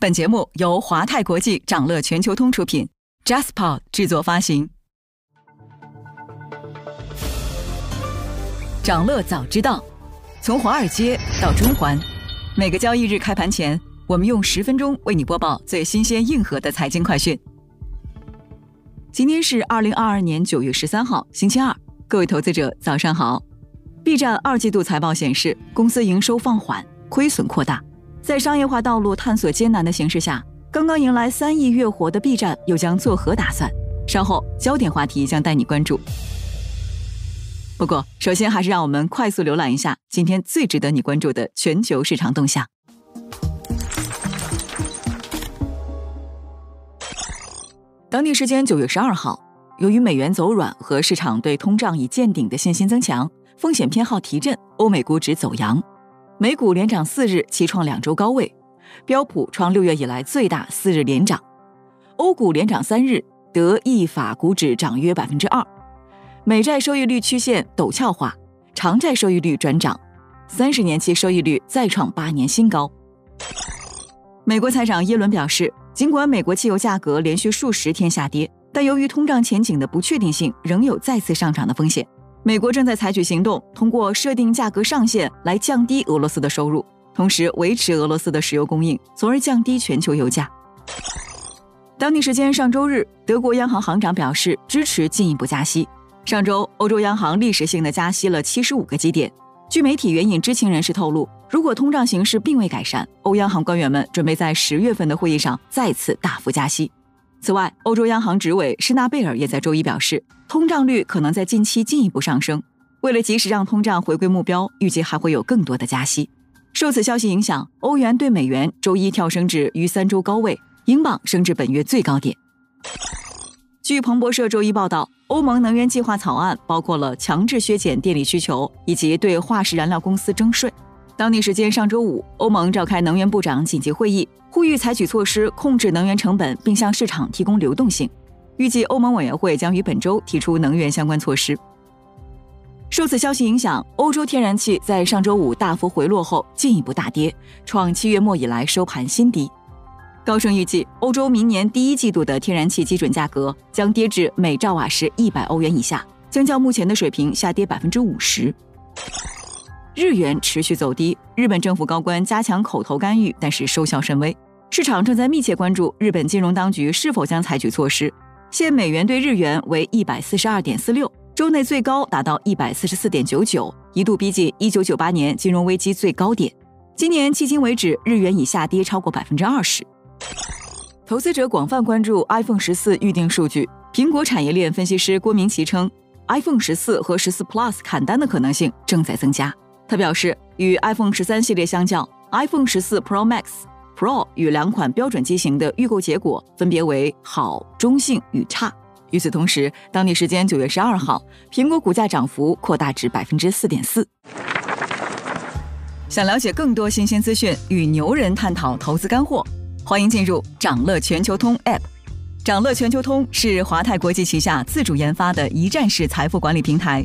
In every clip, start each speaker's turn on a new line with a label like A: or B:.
A: 本节目由华泰国际掌乐全球通出品，Jaspa 制作发行。掌乐早知道，从华尔街到中环，每个交易日开盘前，我们用十分钟为你播报最新鲜、硬核的财经快讯。今天是二零二二年九月十三号，星期二，各位投资者早上好。B 站二季度财报显示，公司营收放缓，亏损扩大。在商业化道路探索艰难的形势下，刚刚迎来三亿月活的 B 站又将作何打算？稍后焦点话题将带你关注。不过，首先还是让我们快速浏览一下今天最值得你关注的全球市场动向。当地时间九月十二号，由于美元走软和市场对通胀已见顶的信心增强，风险偏好提振，欧美股指走阳。美股连涨四日，齐创两周高位；标普创六月以来最大四日连涨。欧股连涨三日，德意法股指涨约百分之二。美债收益率曲线陡峭化，长债收益率转涨，三十年期收益率再创八年新高。美国财长耶伦表示，尽管美国汽油价格连续数十天下跌，但由于通胀前景的不确定性，仍有再次上涨的风险。美国正在采取行动，通过设定价格上限来降低俄罗斯的收入，同时维持俄罗斯的石油供应，从而降低全球油价。当地时间上周日，德国央行行长表示支持进一步加息。上周，欧洲央行历史性的加息了七十五个基点。据媒体援引知情人士透露，如果通胀形势并未改善，欧央行官员们准备在十月份的会议上再次大幅加息。此外，欧洲央行执委施纳贝尔也在周一表示。通胀率可能在近期进一步上升。为了及时让通胀回归目标，预计还会有更多的加息。受此消息影响，欧元对美元周一跳升至逾三周高位，英镑升至本月最高点。据彭博社周一报道，欧盟能源计划草案包括了强制削减电力需求以及对化石燃料公司征税。当地时间上周五，欧盟召开能源部长紧急会议，呼吁采取措施控制能源成本，并向市场提供流动性。预计欧盟委员会将于本周提出能源相关措施。受此消息影响，欧洲天然气在上周五大幅回落后进一步大跌，创七月末以来收盘新低。高盛预计，欧洲明年第一季度的天然气基准价格将跌至每兆瓦时一百欧元以下，将较目前的水平下跌百分之五十。日元持续走低，日本政府高官加强口头干预，但是收效甚微。市场正在密切关注日本金融当局是否将采取措施。现美元对日元为一百四十二点四六，周内最高达到一百四十四点九九，一度逼近一九九八年金融危机最高点。今年迄今为止，日元已下跌超过百分之二十。投资者广泛关注 iPhone 十四预定数据。苹果产业链分析师郭明奇称，iPhone 十四和十四 Plus 砍单的可能性正在增加。他表示，与 iPhone 十三系列相较，iPhone 十四 Pro Max。Pro 与两款标准机型的预购结果分别为好、中性与差。与此同时，当地时间九月十二号，苹果股价涨幅扩大至百分之四点四。想了解更多新鲜资讯，与牛人探讨投资干货，欢迎进入掌乐全球通 App。掌乐全球通是华泰国际旗下自主研发的一站式财富管理平台，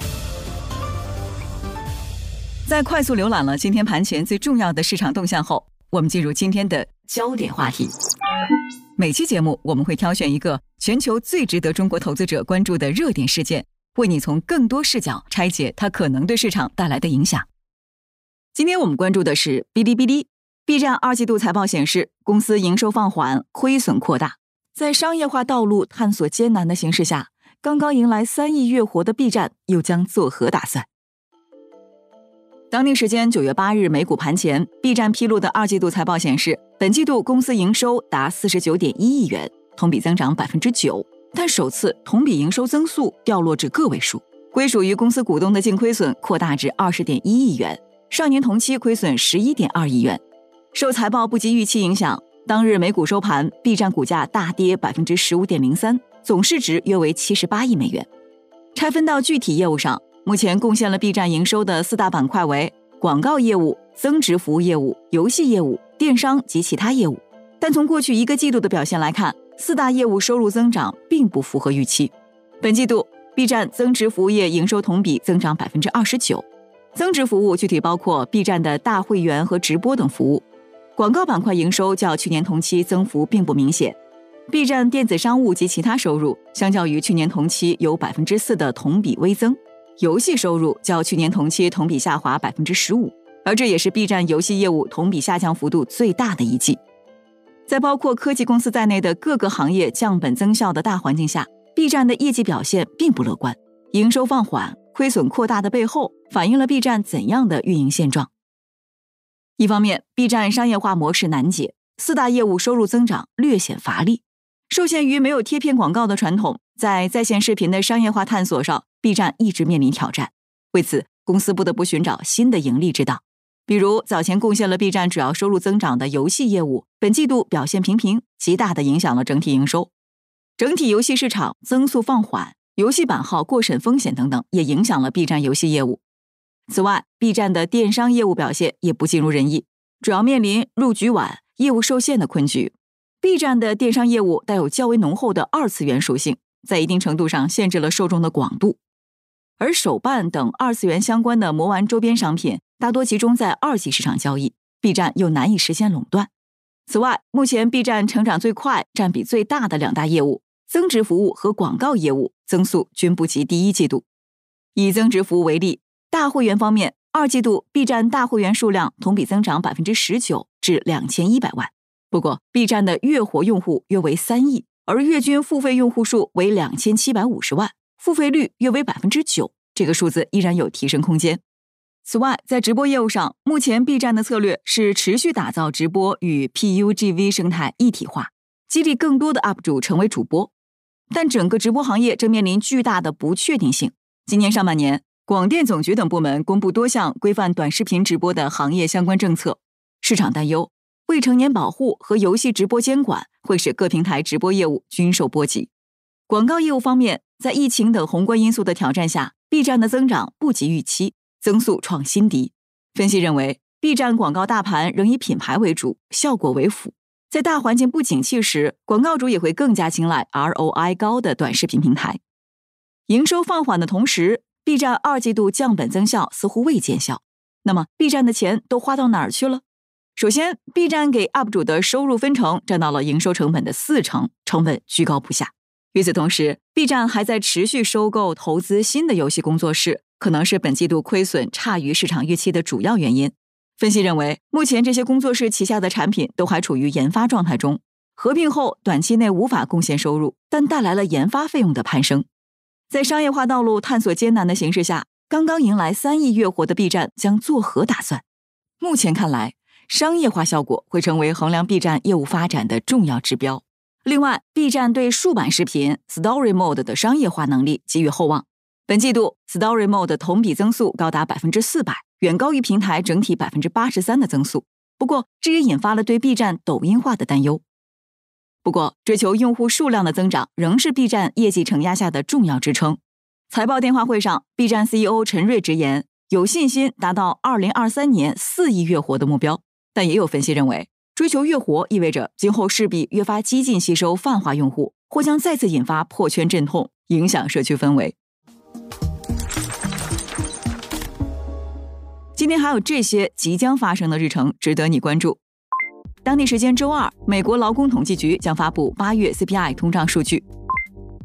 A: 在快速浏览了今天盘前最重要的市场动向后，我们进入今天的。焦点话题，每期节目我们会挑选一个全球最值得中国投资者关注的热点事件，为你从更多视角拆解它可能对市场带来的影响。今天我们关注的是哔哩哔哩，B 站二季度财报显示，公司营收放缓，亏损扩大，在商业化道路探索艰难的形势下，刚刚迎来三亿月活的 B 站又将作何打算？当地时间九月八日，美股盘前，B 站披露的二季度财报显示，本季度公司营收达四十九点一亿元，同比增长百分之九，但首次同比营收增速掉落至个位数。归属于公司股东的净亏损扩大至二十点一亿元，上年同期亏损十一点二亿元。受财报不及预期影响当日美股收盘，B 站股价大跌百分之十五点零三，总市值约为七十八亿美元。拆分到具体业务上，目前贡献了 B 站营收的四大板块为广告业务、增值服务业务、游戏业务、电商及其他业务。但从过去一个季度的表现来看，四大业务收入增长并不符合预期。本季度，B 站增值服务业营收同比增长百分之二十九。增值服务具体包括 B 站的大会员和直播等服务。广告板块营收较去年同期增幅并不明显，B 站电子商务及其他收入相较于去年同期有百分之四的同比微增，游戏收入较去年同期同比下滑百分之十五，而这也是 B 站游戏业务同比下降幅度最大的一季。在包括科技公司在内的各个行业降本增效的大环境下，B 站的业绩表现并不乐观，营收放缓、亏损扩大的背后，反映了 B 站怎样的运营现状？一方面，B 站商业化模式难解，四大业务收入增长略显乏力，受限于没有贴片广告的传统，在在线视频的商业化探索上，B 站一直面临挑战。为此，公司不得不寻找新的盈利之道。比如，早前贡献了 B 站主要收入增长的游戏业务，本季度表现平平，极大的影响了整体营收。整体游戏市场增速放缓，游戏版号过审风险等等，也影响了 B 站游戏业务。此外，B 站的电商业务表现也不尽如人意，主要面临入局晚、业务受限的困局。B 站的电商业务带有较为浓厚的二次元属性，在一定程度上限制了受众的广度。而手办等二次元相关的魔玩周边商品大多集中在二级市场交易，B 站又难以实现垄断。此外，目前 B 站成长最快、占比最大的两大业务——增值服务和广告业务，增速均不及第一季度。以增值服务为例。大会员方面，二季度 B 站大会员数量同比增长百分之十九，至两千一百万。不过，B 站的月活用户约为三亿，而月均付费用户数为两千七百五十万，付费率约为百分之九，这个数字依然有提升空间。此外，在直播业务上，目前 B 站的策略是持续打造直播与 PUGV 生态一体化，激励更多的 UP 主成为主播。但整个直播行业正面临巨大的不确定性。今年上半年。广电总局等部门公布多项规范短视频直播的行业相关政策，市场担忧未成年保护和游戏直播监管会使各平台直播业务均受波及。广告业务方面，在疫情等宏观因素的挑战下，B 站的增长不及预期，增速创新低。分析认为，B 站广告大盘仍以品牌为主，效果为辅。在大环境不景气时，广告主也会更加青睐 ROI 高的短视频平台。营收放缓的同时。B 站二季度降本增效似乎未见效，那么 B 站的钱都花到哪儿去了？首先，B 站给 UP 主的收入分成占到了营收成本的四成，成本居高不下。与此同时，B 站还在持续收购投资新的游戏工作室，可能是本季度亏损差于市场预期的主要原因。分析认为，目前这些工作室旗下的产品都还处于研发状态中，合并后短期内无法贡献收入，但带来了研发费用的攀升。在商业化道路探索艰难的形势下，刚刚迎来三亿月活的 B 站将作何打算？目前看来，商业化效果会成为衡量 B 站业务发展的重要指标。另外，B 站对竖版视频 Story Mode 的商业化能力给予厚望。本季度 Story Mode 同比增速高达百分之四百，远高于平台整体百分之八十三的增速。不过，这也引发了对 B 站抖音化的担忧。不过，追求用户数量的增长仍是 B 站业绩承压下的重要支撑。财报电话会上，B 站 CEO 陈瑞直言，有信心达到2023年四亿月活的目标。但也有分析认为，追求越活意味着今后势必越发激进吸收泛化用户，或将再次引发破圈阵痛，影响社区氛围。今天还有这些即将发生的日程值得你关注。当地时间周二，美国劳工统计局将发布八月 CPI 通胀数据。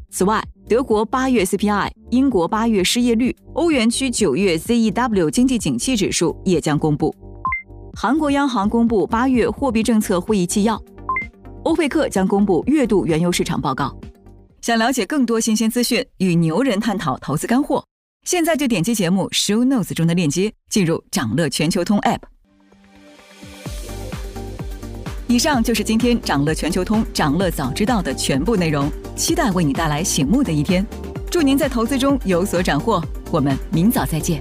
A: 此外，德国八月 CPI、英国八月失业率、欧元区九月 ZEW 经济景气指数也将公布。韩国央行公布八月货币政策会议纪要。欧佩克将公布月度原油市场报告。想了解更多新鲜资讯，与牛人探讨投资干货，现在就点击节目 Show Notes 中的链接，进入掌乐全球通 App。以上就是今天掌乐全球通、掌乐早知道的全部内容，期待为你带来醒目的一天。祝您在投资中有所斩获，我们明早再见。